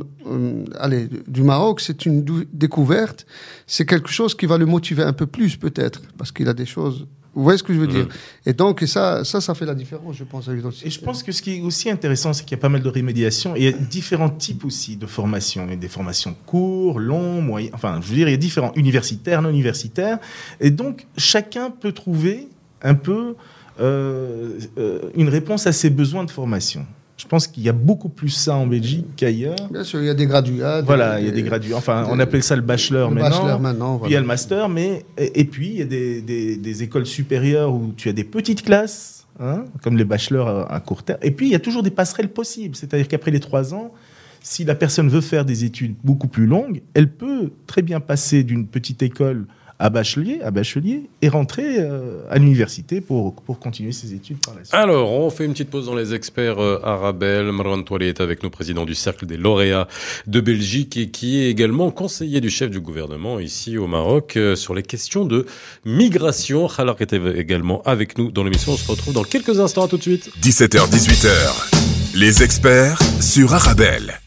allez, du Maroc, c'est une découverte. C'est quelque chose qui va le motiver un peu plus peut-être, parce qu'il a des choses. Vous voyez ce que je veux dire. Et donc, ça, ça, ça fait la différence, je pense, avec Et je pense que ce qui est aussi intéressant, c'est qu'il y a pas mal de rémédiation et il y a différents types aussi de formations. Il y a des formations courtes, longues, moyennes. Enfin, je veux dire, il y a différents universitaires, non universitaires. Et donc, chacun peut trouver un peu euh, euh, une réponse à ses besoins de formation. Je pense qu'il y a beaucoup plus ça en Belgique qu'ailleurs. Bien sûr, il y a des graduats. Voilà, il y a des graduats. Enfin, on appelle ça le bachelor le maintenant. bachelor maintenant. Puis il y a voilà. le master, mais et, et puis il y a des, écoles supérieures où tu as des petites classes, hein, comme les bachelors à court terme. Et puis il y a toujours des passerelles possibles, c'est-à-dire qu'après les trois ans, si la personne veut faire des études beaucoup plus longues, elle peut très bien passer d'une petite école à bachelier, à bachelier et rentrer euh, à l'université pour, pour continuer ses études par la suite. Alors, on fait une petite pause dans les experts euh, Arabelle. Marwan Touali est avec nous, président du Cercle des lauréats de Belgique et qui est également conseiller du chef du gouvernement ici au Maroc euh, sur les questions de migration. Khalak était également avec nous dans l'émission. On se retrouve dans quelques instants. À tout de suite. 17h-18h, les experts sur Arabelle.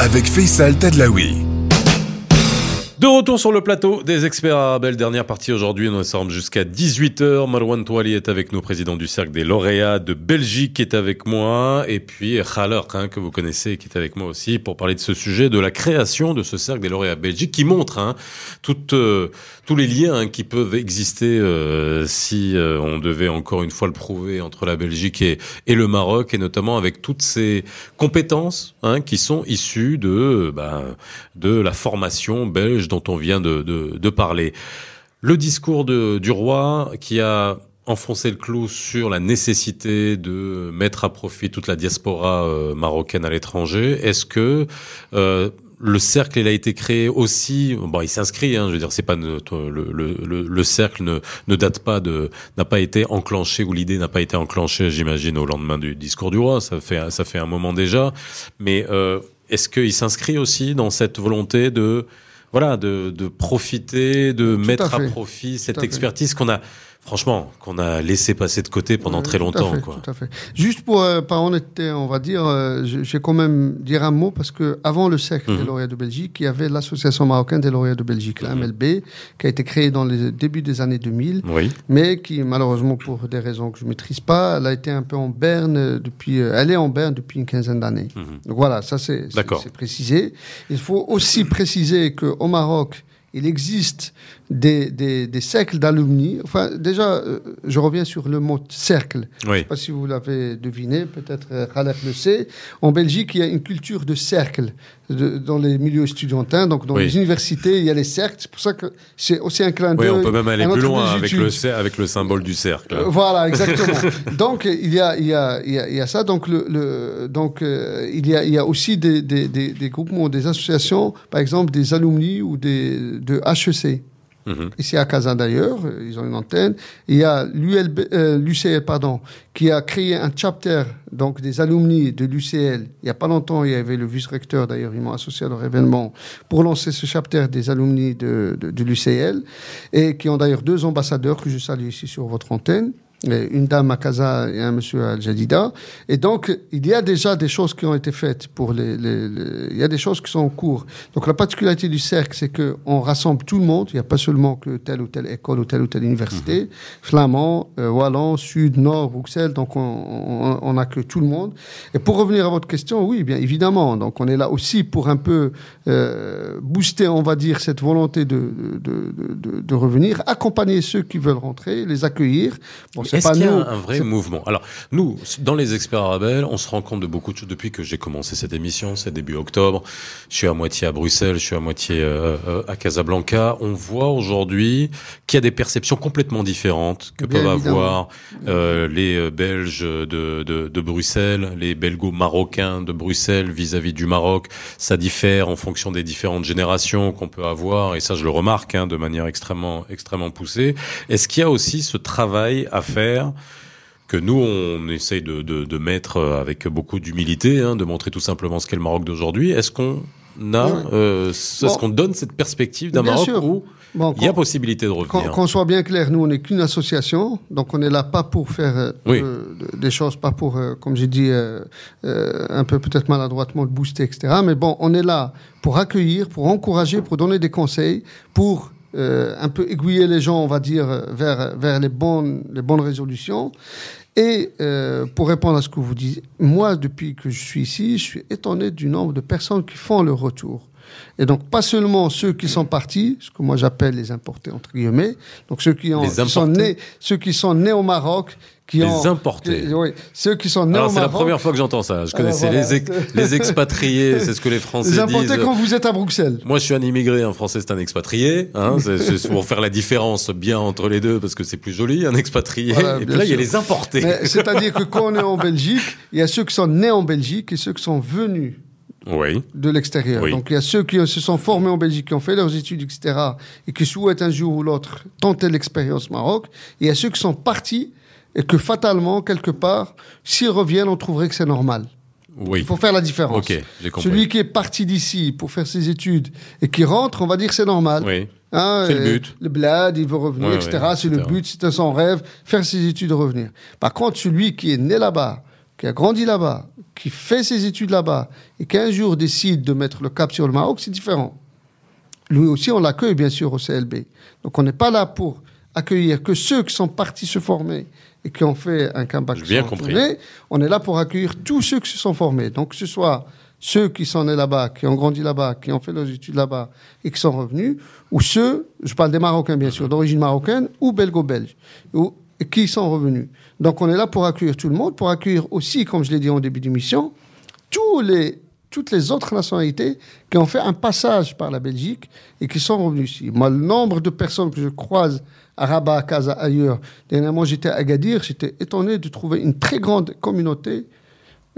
Avec Faisal Tadlaoui. De retour sur le plateau des experts Arabelle, dernière partie aujourd'hui, nous sommes jusqu'à 18h. Marwan Touali est avec nous, président du Cercle des lauréats de Belgique qui est avec moi, et puis Khalak, hein, que vous connaissez, qui est avec moi aussi, pour parler de ce sujet, de la création de ce Cercle des lauréats Belgique, qui montre hein, euh, tous les liens hein, qui peuvent exister euh, si euh, on devait encore une fois le prouver entre la Belgique et, et le Maroc, et notamment avec toutes ces compétences hein, qui sont issues de, ben, de la formation belge dont on vient de, de, de parler. Le discours de, du roi qui a enfoncé le clou sur la nécessité de mettre à profit toute la diaspora euh, marocaine à l'étranger. Est-ce que euh, le cercle il a été créé aussi? Bon il s'inscrit hein, je veux dire c'est pas ne- le, le, le, le cercle ne, ne date pas de n'a pas été enclenché ou l'idée n'a pas été enclenchée j'imagine au lendemain du discours du roi ça fait ça fait un moment déjà mais euh, est-ce qu'il s'inscrit aussi dans cette volonté de voilà, de, de profiter, de Tout mettre à profit cette expertise qu'on a, franchement, qu'on a laissé passer de côté pendant Ouais, très tout à longtemps. fait, quoi. Tout à fait. Juste pour, euh, par honnêteté, on va dire, euh, je, je vais quand même dire un mot parce que avant le cercle Mhm. des lauréats de Belgique, il y avait l'association marocaine des lauréats de Belgique, la Mhm. MLB, qui a été créée dans les débuts des années 2000, Oui. mais qui malheureusement pour des raisons que je maîtrise pas, elle a été un peu en berne euh, depuis, euh, elle est en berne depuis une quinzaine d'années. Mhm. Donc voilà, ça c'est précisé. Il faut aussi préciser qu'au Maroc, il existe des, des, des cercles d'alumni. Enfin, déjà, euh, je reviens sur le mot cercle. Je Oui. ne sais pas si vous l'avez deviné, peut-être euh, Khaled le sait. En Belgique, il y a une culture de cercle de- dans les milieux estudiantins. Donc, dans Oui. les universités, il y a les cercles. C'est pour ça que c'est aussi un clin Oui, d'œil. on peut même aller plus loin avec le, avec le symbole du cercle. Euh, Voilà, exactement. donc il y a, il y a, il y a, il y a ça. Donc le, le donc euh, il y a, il y a aussi des, des, des, des groupements, des associations, par exemple des alumni ou des de HEC. Mhm. Ici à Kazan d'ailleurs, ils ont une antenne. Il y a l'ULB, euh, l'UCL pardon, qui a créé un chapter donc des alumni de l'UCL. Il y a pas longtemps, il y avait le vice-recteur d'ailleurs, ils m'ont associé à leur événement pour lancer ce chapter des alumni de, de, de l'UCL et qui ont d'ailleurs deux ambassadeurs que je salue ici sur votre antenne. Une dame à Casa et un monsieur à Al-Jadida. Et donc, il y a déjà des choses qui ont été faites pour les, les- les- il y a des choses qui sont en cours. Donc, la particularité du cercle, c'est qu'on rassemble tout le monde. Il n'y a pas seulement que telle ou telle école ou telle ou telle université. Flamand, euh, Wallon, Sud, Nord, Bruxelles. Donc, on, on, on accueille tout le monde. Et pour revenir à votre question, oui, bien évidemment. Donc, on est là aussi pour un peu euh, booster, on va dire, cette volonté de, de, de, de, de revenir, accompagner ceux qui veulent rentrer, les accueillir. Bon, c'est Est-ce pas qu'il y a nous. un vrai mouvement? Alors, nous, dans les experts arabes, on se rend compte de beaucoup de choses depuis que j'ai commencé cette émission, c'est début octobre. Je suis à moitié à Bruxelles, je suis à moitié euh, euh, à Casablanca. On voit aujourd'hui qu'il y a des perceptions complètement différentes que Bien peuvent évidemment. avoir euh, les euh, Belges de, de, de Bruxelles, les Belgo-Marocains de Bruxelles vis-à-vis du Maroc. Ça diffère en fonction des différentes générations qu'on peut avoir, et ça, je le remarque hein, de manière extrêmement, extrêmement poussée. Est-ce qu'il y a aussi ce travail à faire que nous, on essaye de, de, de mettre euh, avec beaucoup d'humilité, hein, de montrer tout simplement ce qu'est le Maroc d'aujourd'hui. Est-ce qu'on a, euh, est-ce Bon. qu'on donne cette perspective d'un Maroc sûr. où Bon, il y a possibilité de revenir qu'on soit bien clair, nous, on n'est qu'une association, donc on n'est là pas pour faire euh, Oui. de- des choses, pas pour, euh, comme j'ai dit, un peu peut-être maladroitement, de booster, etc. Mais bon, on est là pour accueillir, pour encourager, pour donner des conseils, pour euh, un peu aiguiller les gens, on va dire, vers, vers les, bonnes, les bonnes résolutions. Et euh, pour répondre à ce que vous dites, moi, depuis que je suis ici, je suis étonné du nombre de personnes qui font le retour. Et donc, pas seulement ceux qui sont partis, ce que moi j'appelle les importés, entre guillemets, donc ceux qui, ont, qui sont nés, ceux qui sont nés au Maroc, qui Les ont... importés. qui- oui, ceux qui sont nés Alors au c'est la première fois que j'entends ça. Je Ah, connaissais voilà. les, ex- les expatriés, c'est ce que les Français Les importés disent. quand vous êtes à Bruxelles. Moi, je suis un immigré, un Français, c'est un expatrié. Hein, c'est pour faire la différence bien entre les deux, parce que c'est plus joli, un expatrié. Voilà, et puis là, il y a les importés. C'est-à-dire que quand on est en Belgique, il y a ceux qui sont nés en Belgique et ceux qui sont venus Oui. de l'extérieur. Oui. Donc il y a ceux qui se sont formés en Belgique, qui ont fait leurs études, etc., et qui souhaitent un jour ou l'autre tenter l'expérience Maroc. Et il y a ceux qui sont partis et que fatalement, quelque part, s'ils reviennent, on trouverait que c'est normal. Oui. Il faut faire la différence. Ok, j'ai compris. Celui qui est parti d'ici pour faire ses études et qui rentre, on va dire que c'est normal. Oui. Hein, C'est le but. Le bled, il veut revenir, Ouais, etc. ouais, c'est le but, c'est son rêve, faire ses études, revenir. Par contre, celui qui est né là-bas, qui a grandi là-bas, qui fait ses études là-bas, et qui un jour décide de mettre le cap sur le Maroc, c'est différent. Lui aussi, on l'accueille, bien sûr, au CLB. Donc, on n'est pas là pour accueillir que ceux qui sont partis se former et qui ont fait un comeback. Bien compris. On est là pour accueillir tous ceux qui se sont formés. Donc, que ce soit ceux qui sont nés là-bas, qui ont grandi là-bas, qui ont fait leurs études là-bas et qui sont revenus, ou ceux, je parle des Marocains bien sûr, d'origine marocaine ou belgo-belge, ou qui sont revenus. Donc on est là pour accueillir tout le monde, pour accueillir aussi, comme je l'ai dit en début d'émission, tous les, toutes les autres nationalités qui ont fait un passage par la Belgique et qui sont revenus ici. Moi, le nombre de personnes que je croise à Rabat, Casa, ailleurs, dernièrement j'étais à Agadir, j'étais étonné de trouver une très grande communauté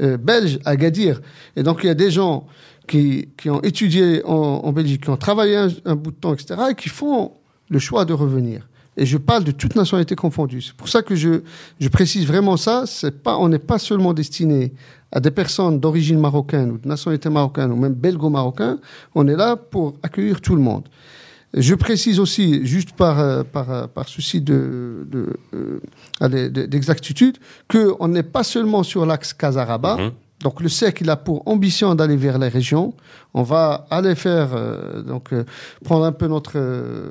euh, belge à Agadir. Et donc il y a des gens qui, qui ont étudié en, Belgique, qui ont travaillé un, un bout de temps, etc., et qui font le choix de revenir. Et je parle de toute nationalité confondue. C'est pour ça que je, je précise vraiment ça. C'est pas, on n'est pas seulement destiné à des personnes d'origine marocaine ou de nationalité marocaine ou même belgo-marocain. On est là pour accueillir tout le monde. Je précise aussi, juste par, euh, par, euh, par souci de, euh, d'exactitude, qu'on n'est pas seulement sur l'axe Casaraba. Mhm. Donc le cercle il a pour ambition d'aller vers les régions. On va aller faire euh, donc euh, prendre un peu notre euh,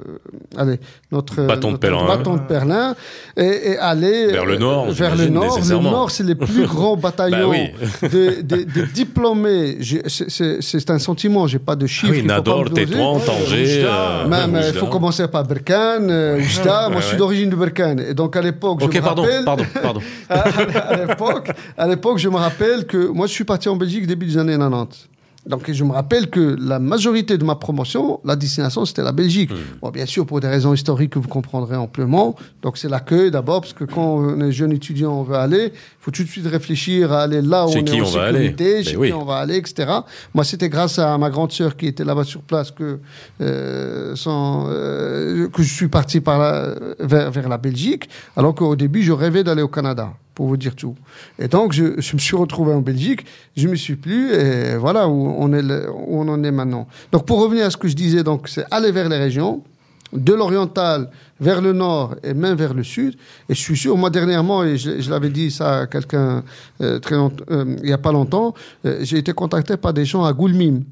allez notre Bâton de bâton Berlin et, et aller Vers le nord, vers le nord. Le nord c'est les plus grands bataillons Bah oui. de, de- de diplômés. C'est- un sentiment. J'ai pas de Ah chiffres. oui, faut pas Nador. Tétouan, Tanger. Même, il faut commencer par Berkane, Oujda. Moi, Ouais, je suis d'origine de Berkane. Et donc, à l'époque, je Ok, me pardon, rappelle... pardon, pardon. à, à l'époque, à l'époque, je me rappelle que moi, je suis parti en Belgique début des années 90. Donc, je me rappelle que la majorité de ma promotion, la destination, c'était la Belgique. Hmm. Bon, bien sûr, pour des raisons historiques que vous comprendrez amplement. Donc, c'est l'accueil d'abord, parce que quand on est jeune étudiant, on veut aller, il faut tout de suite réfléchir à aller là où Chez on qui est en aller. Ben chez oui. qui on va aller, etc. Moi, c'était grâce à ma grande sœur qui était là-bas sur place que, euh, sans, euh, que je suis parti par la- vers, vers la Belgique, alors qu'au début, je rêvais d'aller au Canada, pour vous dire tout. Et donc, je, je me suis retrouvé en Belgique, je me suis plu, et voilà où on, est le- où on en est maintenant. Donc, pour revenir à ce que je disais, donc, c'est aller vers les régions, de l'oriental vers le nord et même vers le sud. Et je suis sûr, moi dernièrement, et je, je l'avais dit ça à quelqu'un euh, très euh, il n'y a pas longtemps, euh, j'ai été contacté par des gens à Goulmim.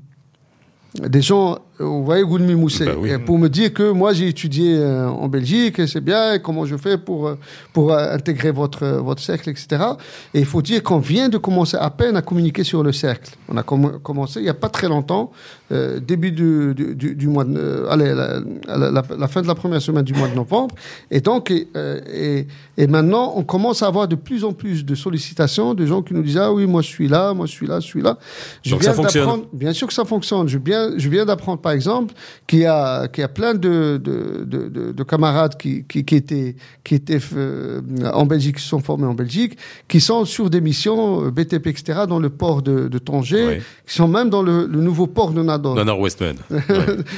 Des gens, vous voyez, Goulmim où c'est, Bah oui. Pour me dire que moi j'ai étudié euh, en Belgique et c'est bien, et comment je fais pour, euh, pour euh, intégrer votre, euh, votre cercle, etc. Et il faut dire qu'on vient de commencer à peine à communiquer sur le cercle. On a comm- commencé il n'y a pas très longtemps, euh, début du, du, du- du mois de, euh, allez, la, la- la- la fin de la première semaine du mois de novembre. Et donc, et, euh, et, et maintenant, on commence à avoir de plus en plus de sollicitations de gens qui nous disent Ah oui, moi je suis là, moi je suis là, je suis là. Je Donc ça viens fonctionne. d'apprendre- Bien sûr que ça fonctionne. Je viens, je viens d'apprendre, par exemple, qu'il y a, qu'il y a plein de, de, de, de- de camarades qui, qui, qui étaient, qui étaient euh, en Belgique, qui sont formés en Belgique, qui sont sur des missions euh, BTP, etc., dans le port de, de Tanger, qui sont même dans le, le nouveau port de Nador. Nana Westman.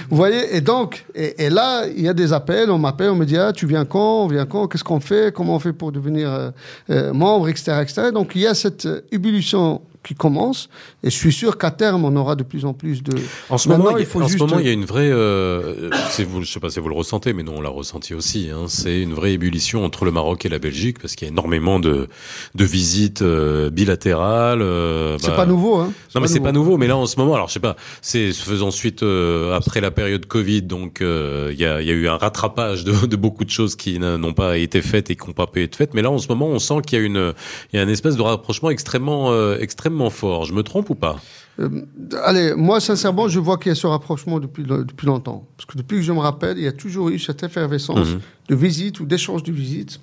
Vous voyez, et donc, et, et là, il y a des appels, on m'appelle, on me dit, ah, tu viens quand, on vient quand, qu'est-ce qu'on fait, comment on fait pour devenir euh, euh, membre, etc., etc. Donc, il y a cette ébullition qui commence, et je suis sûr qu'à terme, on aura de plus en plus de... En ce Maintenant, moment, il, faut en ce moment, il y a une vraie. Euh, vous, je sais pas si vous le ressentez, mais non, on l'a ressenti aussi. Hein, c'est une vraie ébullition entre le Maroc et la Belgique parce qu'il y a énormément de de visites euh, bilatérales. euh, C'est bah, pas nouveau, hein. Non, mais c'est pas nouveau. Mais là, en ce moment, alors je sais pas. C'est faisant suite euh, après la période Covid, donc euh, il y a y a eu un rattrapage de, de beaucoup de choses qui n'ont pas été faites et qui n'ont pas pu être faites. Mais là, en ce moment, on sent qu'il y a une il y a une espèce de rapprochement extrêmement euh, extrêmement fort. Je me trompe ou pas? Euh, allez, moi, sincèrement, je vois qu'il y a ce rapprochement depuis, le- depuis longtemps. Parce que depuis que je me rappelle, il y a toujours eu cette effervescence Mhm. de visites ou d'échanges de visites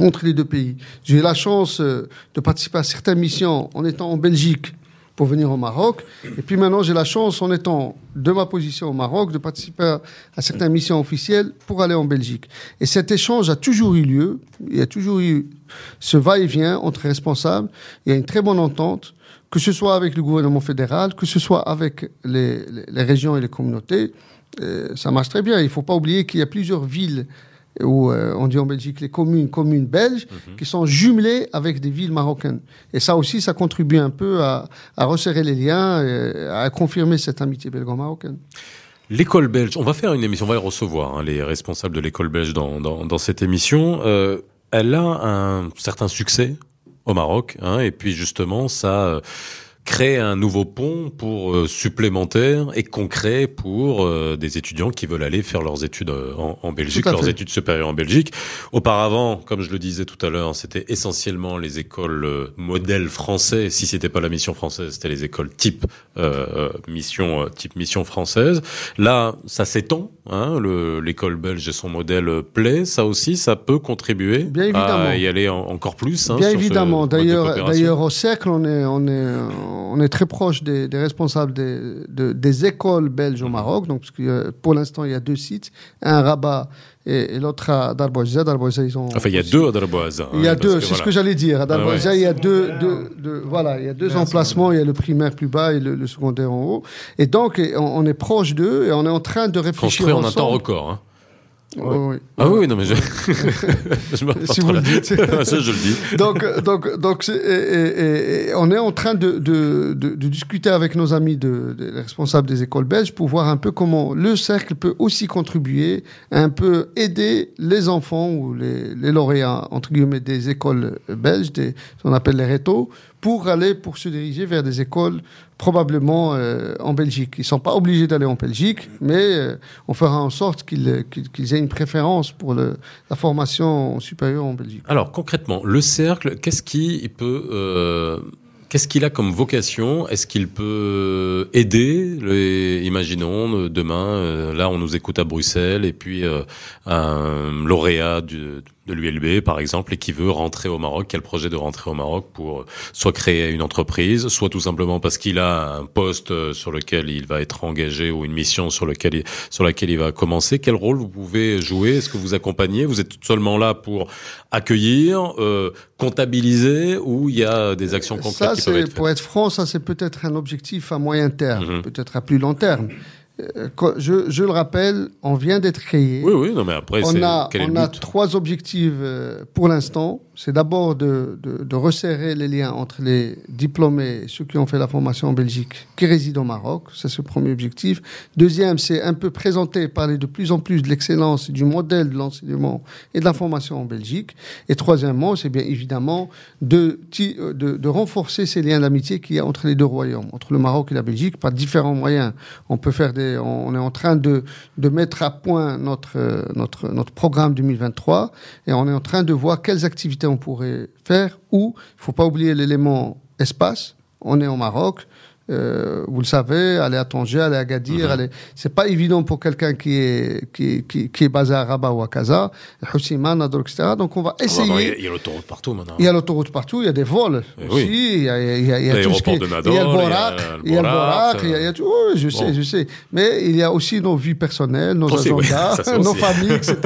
entre les deux pays. J'ai eu la chance euh, de participer à certaines missions en étant en Belgique pour venir au Maroc. Et puis maintenant, j'ai la chance, en étant de ma position au Maroc, de participer à, certaines missions officielles pour aller en Belgique. Et cet échange a toujours eu lieu. Il y a toujours eu ce va-et-vient entre responsables. Il y a une très bonne entente, que ce soit avec le gouvernement fédéral, que ce soit avec les régions et les communautés. Euh, ça marche très bien. Il ne faut pas oublier qu'il y a plusieurs villes où euh, on dit en Belgique les communes, communes belges, qui sont jumelées avec des villes marocaines. Et ça aussi, ça contribue un peu à, à resserrer les liens, et à confirmer cette amitié belgo-marocaine. L'école belge, on va faire une émission, on va les recevoir, hein, les responsables de l'école belge dans, dans, dans cette émission. Euh, elle a un certain succès au Maroc, hein, et puis justement, ça euh, crée un nouveau pont pour euh, supplémentaire et concret pour euh, des étudiants qui veulent aller faire leurs études euh, en, en Belgique, leurs fait. études supérieures en Belgique. Auparavant, comme je le disais tout à l'heure, c'était essentiellement les écoles euh, modèles français. Si c'était pas la mission française, c'était les écoles type euh, mission euh, type mission française. Là, ça s'étend. Hein, le- L'école belge et son modèle plaît. Ça aussi, ça peut contribuer Bien évidemment. à y aller en- encore plus. hein, Bien évidemment. D'ailleurs, d'ailleurs, au cercle, on est, on est, on est très proche des, des responsables des, de- des écoles belges Mhm. au Maroc. Donc, parce que, euh, pour l'instant, il y a deux sites, un à Rabat et, et l'autre à Darboisa. Darboisa, ils ont. Enfin, il y a aussi- deux à Darboise. hein, Il y a deux, c'est ce que j'allais dire. À Darboisa, Ouais, il y a deux, deux, deux- voilà, il y a deux emplacements. Il y a le primaire plus bas et le, le secondaire en haut. Et donc, on, on est proche d'eux et on est en train de réfléchir Construit en un temps record. Hein. Ah oui, non, mais je. je me Si vous le dites. Ça, je le dis. donc, donc, donc c'est- et- et- et on est en train de, de, de, de discuter avec nos amis de, de- les responsables des écoles belges pour voir un peu comment le cercle peut aussi contribuer, un peu aider les enfants ou les, les lauréats entre guillemets des écoles belges, des, ce qu'on appelle les rétos, pour aller pour se diriger vers des écoles probablement euh, en Belgique. Ils sont pas obligés d'aller en Belgique, mais euh, on fera en sorte qu'ils qu'ils- qu'ils aient une préférence pour la formation supérieure en Belgique. Alors, concrètement, le cercle, qu'est-ce qu'il peut. euh, Qu'est-ce qu'il a comme vocation? Est-ce qu'il peut aider Imaginons, euh, demain, euh, là, on nous écoute à Bruxelles, et puis euh, un lauréat du- de l'ULB, par exemple, et qui veut rentrer au Maroc, qui a le projet de rentrer au Maroc pour euh, soit créer une entreprise, soit tout simplement parce qu'il a un poste euh, sur lequel il va être engagé ou une mission sur, lequel il- sur laquelle il va commencer. Quel rôle vous pouvez jouer? Est-ce que vous accompagnez? Vous êtes seulement là pour accueillir, euh, comptabiliser, ou il y a des actions concrètes Ça, qui peuvent c'est, être faites? pour être franc, ça c'est peut-être un objectif à moyen terme, Mhm. peut-être à plus long terme. Euh, je, je le rappelle, on vient d'être créé. Oui, oui, non, mais après, on a, quel est on le a trois objectifs euh, pour l'instant. C'est d'abord de, de, de resserrer les liens entre les diplômés et ceux qui ont fait la formation en Belgique, qui résident au Maroc. Ça, c'est le premier objectif. Deuxième, c'est un peu présenter, parler de plus en plus de l'excellence et du modèle de l'enseignement et de la formation en Belgique. Et troisièmement, c'est bien évidemment de, euh, de, de renforcer ces liens d'amitié qu'il y a entre les deux royaumes, entre le Maroc et la Belgique, par différents moyens. On peut faire des, on est en train de, mettre à point notre, euh, notre, notre programme 2023 et on est en train de voir quelles activités on pourrait faire ou, il faut pas oublier l'élément espace. On est au Maroc. Euh, vous le savez, aller à Tanger, aller à Gadir, Mhm. aller... c'est pas évident pour quelqu'un qui est, qui, qui, qui est basé à Rabat ou à Casa, Houssima, Nador, etc. Donc on va Ah, bah, essayer. Il y a- l'autoroute partout maintenant. Il y a l'autoroute partout, il y a des vols Eh aussi, oui. il y a, il y a, il y a tout ce qui L'aéroport de Nador, il y a le le il y a le Borak, il y a, il y a tout, oui, je sais, je sais. Mais il y a aussi nos vies personnelles, nos Aussi, agendas, nos familles, etc.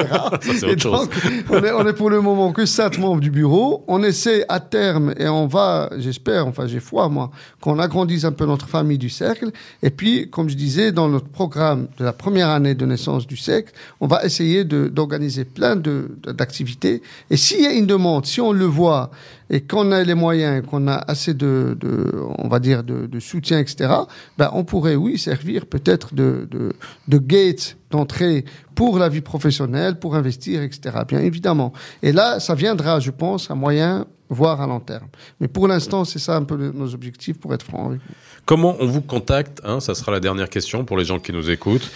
c'est Et chose. donc, on est, on est pour le moment que sept membres du bureau. On essaie à terme, et on va, j'espère, enfin j'ai foi moi, qu'on agrandisse un peu notre famille du cercle. Et puis, comme je disais, dans notre programme de la première année de naissance du cercle, on va essayer d'organiser plein d'activités. Et s'il y a une demande, si on le voit, et qu'on a les moyens, qu'on a assez de, de, on va dire, de, de soutien, etc., ben, on pourrait, oui, servir peut-être de, de, de gate d'entrée pour la vie professionnelle, pour investir, etc., bien évidemment. Et là, ça viendra, je pense, à moyen, voire à long terme. Mais pour l'instant, c'est ça un peu le- nos objectifs, pour être franc avec vous. Comment on vous contacte hein, Ça sera la dernière question pour les gens qui nous écoutent.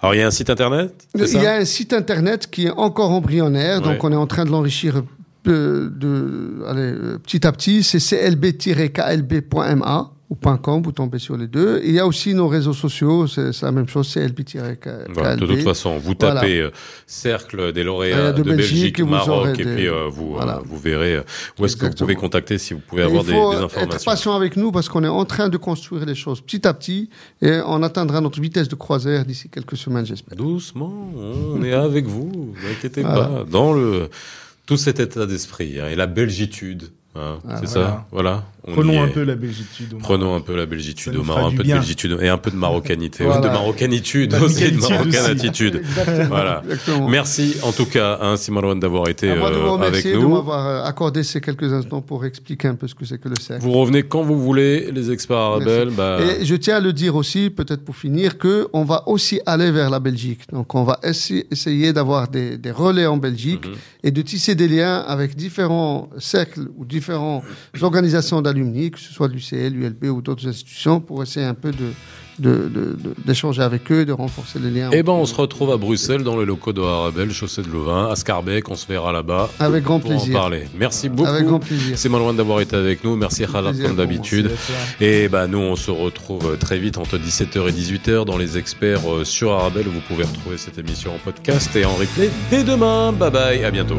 Alors, il y a un site internet Il y a un site internet qui est encore embryonnaire, Ouais. donc on est en train de l'enrichir euh, de, allez, euh, petit à petit. C'est clb-klb.ma ou .com, vous tombez sur les deux. Et il y a aussi nos réseaux sociaux, c'est c'est la même chose, clb-klb. Voilà, de toute façon, vous tapez euh, Cercle des lauréats Euh, de, de Belgique, Belgique et vous Maroc, et des- puis euh, vous, voilà. euh, vous verrez où est-ce que vous pouvez contacter si vous pouvez Et avoir des, des être informations. patient avec nous parce qu'on est en train de construire les choses petit à petit et on atteindra notre vitesse de croisière d'ici quelques semaines, j'espère. Doucement, on est avec vous, vous inquiétez pas. Dans le tout cet état d'esprit hein, et la belgitude, hein, Ah, c'est ça, voilà. On Prenons un peu la belgitude. au. Prenons un peu la belgitude au nous Maroc, un peu de bien. belgitude et un peu de marocanité, Voilà. de marocanitude De aussi, de. Exactement. Voilà. Exactement. Merci en tout cas, hein, Simarouane, d'avoir été À moi de euh, vous avec remercier de nous. m'avoir euh, accordé ces quelques instants pour expliquer un peu ce que c'est que le cercle. Vous revenez quand vous voulez, les experts arabes. Bah, Et je tiens à le dire aussi, peut-être pour finir, que on va aussi aller vers la Belgique. Donc, on va essa- essayer d'avoir des, des relais en Belgique Mhm. et de tisser des liens avec différents cercles ou différentes organisations d'alumni, que ce soit l'UCL, l'ULB ou d'autres institutions, pour essayer un peu de d'échanger avec eux, de renforcer les liens. Eh ben, on se retrouve à Bruxelles dans les locaux de Arabelle, chaussée de Louvain, à Scarbeck. On se verra là-bas Avec grand pour en plaisir. parler. Merci beaucoup. Avec grand plaisir. C'est loin d'avoir été avec nous. Merci plaisir comme d'habitude. Et bah nous on se retrouve très vite entre 17h et 18h dans les experts euh, sur Arabelle. Vous pouvez retrouver cette émission en podcast et en replay dès demain. Bye bye, à bientôt.